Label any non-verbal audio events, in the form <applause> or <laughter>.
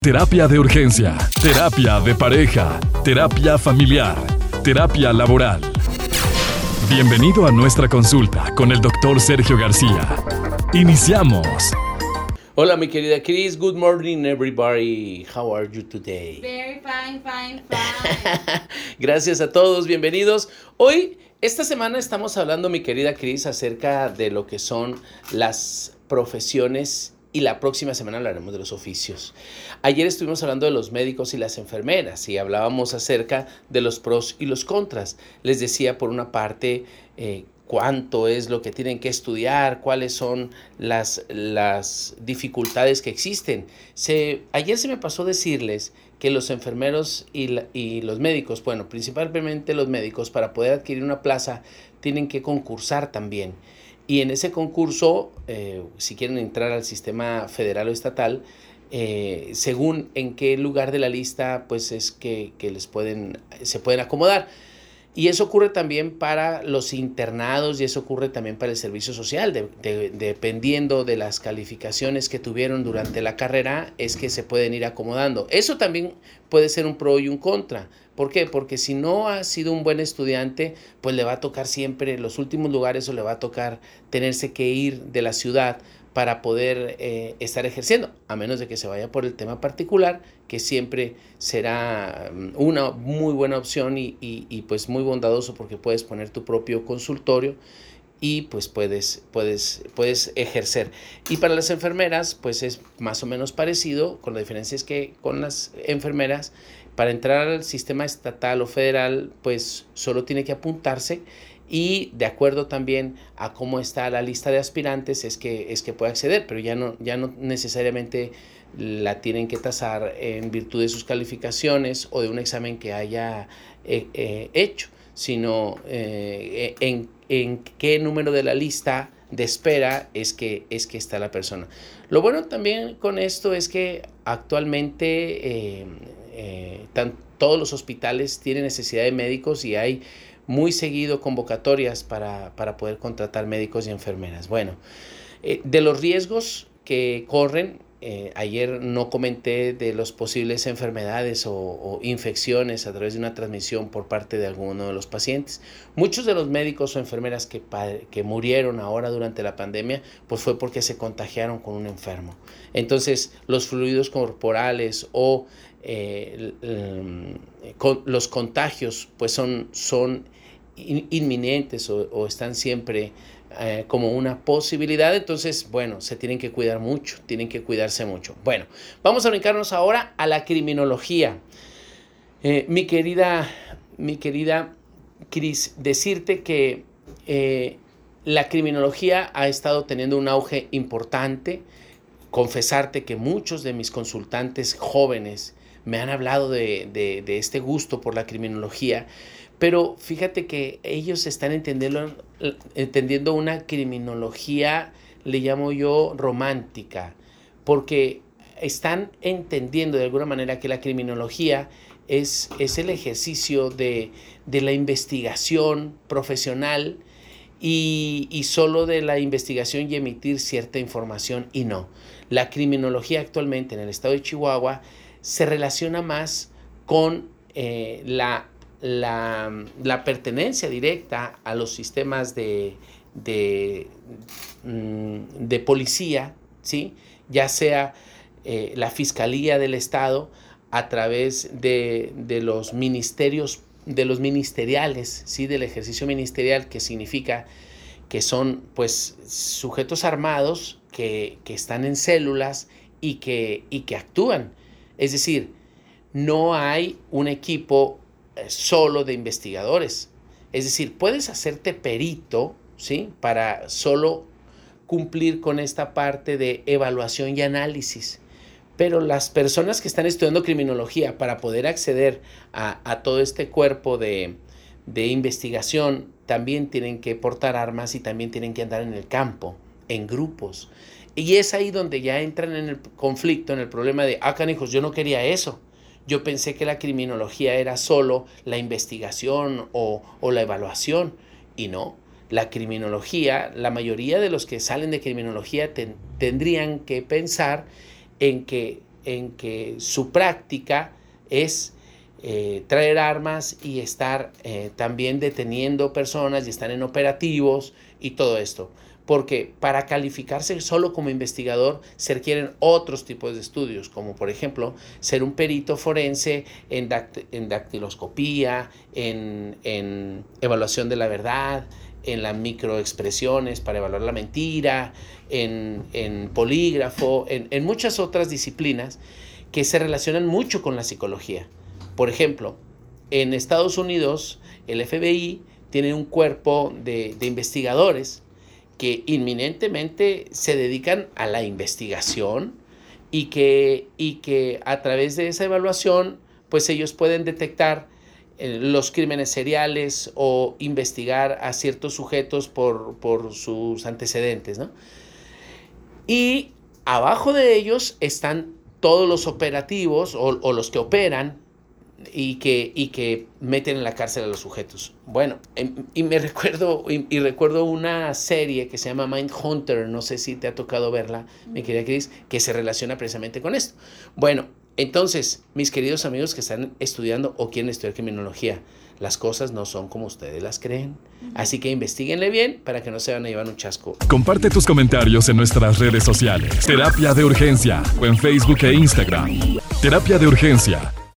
Terapia de urgencia, terapia de pareja, terapia familiar, terapia laboral. Bienvenido a nuestra consulta con el doctor Sergio García. Iniciamos. Hola mi querida Chris, good morning everybody. How are you today? Very fine, fine, fine. <laughs> Gracias a todos, bienvenidos. Hoy, esta semana estamos hablando, mi querida Chris, acerca de lo que son las profesiones y la próxima semana hablaremos de los oficios. Ayer estuvimos hablando de los médicos y las enfermeras y hablábamos acerca de los pros y los contras. Les decía por una parte eh, cuánto es lo que tienen que estudiar, cuáles son las, las dificultades que existen. Se, ayer se me pasó decirles que los enfermeros y, y los médicos, bueno, principalmente los médicos, para poder adquirir una plaza, tienen que concursar también. Y en ese concurso, eh, si quieren entrar al sistema federal o estatal, eh, según en qué lugar de la lista, pues es que, les pueden, se pueden acomodar. Y eso ocurre también para los internados y eso ocurre también para el servicio social. dependiendo de las calificaciones que tuvieron durante la carrera, es que se pueden ir acomodando. Eso también puede ser un pro y un contra. ¿Por qué? Porque si no ha sido un buen estudiante, pues le va a tocar siempre los últimos lugares o le va a tocar tenerse que ir de la ciudad para poder eh, estar ejerciendo, a menos de que se vaya por el tema particular, que siempre será mm, una muy buena opción y, y, pues muy bondadoso porque puedes poner tu propio consultorio y pues puedes, puedes, puedes ejercer. Y para las enfermeras, pues es más o menos parecido, con la diferencia es que con las enfermeras para entrar al sistema estatal o federal, pues solo tiene que apuntarse y de acuerdo también a cómo está la lista de aspirantes es que, es que puede acceder, pero ya no, ya no necesariamente la tienen que tasar en virtud de sus calificaciones o de un examen que haya eh, eh, hecho, sino eh, en, en, qué número de la lista de espera es que, es que está la persona. Lo bueno también con esto es que actualmente eh, todos los hospitales tienen necesidad de médicos y hay muy seguido convocatorias para, poder contratar médicos y enfermeras. Bueno, eh, de los riesgos que corren, eh, ayer no comenté de las posibles enfermedades o, infecciones a través de una transmisión por parte de alguno de los pacientes. Muchos de los médicos o enfermeras que, que murieron ahora durante la pandemia, pues fue porque se contagiaron con un enfermo. Entonces, los fluidos corporales o eh, los contagios pues son, son inminentes o, están siempre eh, como una posibilidad, entonces, bueno, se tienen que cuidar mucho, tienen que cuidarse mucho. Bueno, vamos a brincarnos ahora a la criminología. Eh, mi querida, mi querida Cris, decirte que la criminología ha estado teniendo un auge importante, confesarte que muchos de mis consultantes jóvenes me han hablado de, este gusto por la criminología, pero fíjate que ellos están entendiendo, entendiendo una criminología, le llamo yo, romántica, porque están entendiendo de alguna manera que la criminología es, es el ejercicio de, la investigación profesional y, y, solo de la investigación y emitir cierta información y no. La criminología actualmente en el estado de Chihuahua se relaciona más con eh, la, la, pertenencia directa a los sistemas de, de, mm, policía, ¿sí? ya sea eh, la Fiscalía del Estado a través de, los ministerios, de los ministeriales, ¿sí? del ejercicio ministerial, que significa que son pues sujetos armados que, están en células y que, y que actúan es decir, no hay un equipo eh, solo de investigadores. Es decir, puedes hacerte perito, ¿sí? Para solo cumplir con esta parte de evaluación y análisis. Pero las personas que están estudiando criminología para poder acceder a, todo este cuerpo de, de investigación también tienen que portar armas y también tienen que andar en el campo, en grupos. Y es ahí donde ya entran en el conflicto, en el problema de, ah, canijos, yo no quería eso. Yo pensé que la criminología era solo la investigación o, la evaluación. Y no, la criminología, la mayoría de los que salen de criminología tendrían que pensar en que su práctica es eh, traer armas y estar eh, también deteniendo personas y estar en operativos y todo esto. Porque para calificarse solo como investigador se requieren otros tipos de estudios, como por ejemplo ser un perito forense en, dactiloscopía, en, en evaluación de la verdad, en las microexpresiones para evaluar la mentira, en, en polígrafo, en, en, muchas otras disciplinas que se relacionan mucho con la psicología. Por ejemplo, en Estados Unidos el FBI tiene un cuerpo de, de investigadores que inminentemente se dedican a la investigación y que, y que a través de esa evaluación pues ellos pueden detectar eh, los crímenes seriales o investigar a ciertos sujetos por, por sus antecedentes. ¿no? Y abajo de ellos están todos los operativos o, o los que operan y que, y que meten en la cárcel a los sujetos. Bueno, em, y me <laughs> recuerdo, y, recuerdo una serie que se llama Mind Hunter, no sé si te ha tocado verla, mi querida Cris, que se relaciona precisamente con esto. Bueno, entonces, mis queridos amigos que están estudiando o quieren estudiar criminología, las cosas no son como ustedes las creen. Así que investiguenle bien para que no se van a llevar un chasco. Comparte tus comentarios en nuestras redes sociales. Terapia de Urgencia o en Facebook e Instagram. Terapia de Urgencia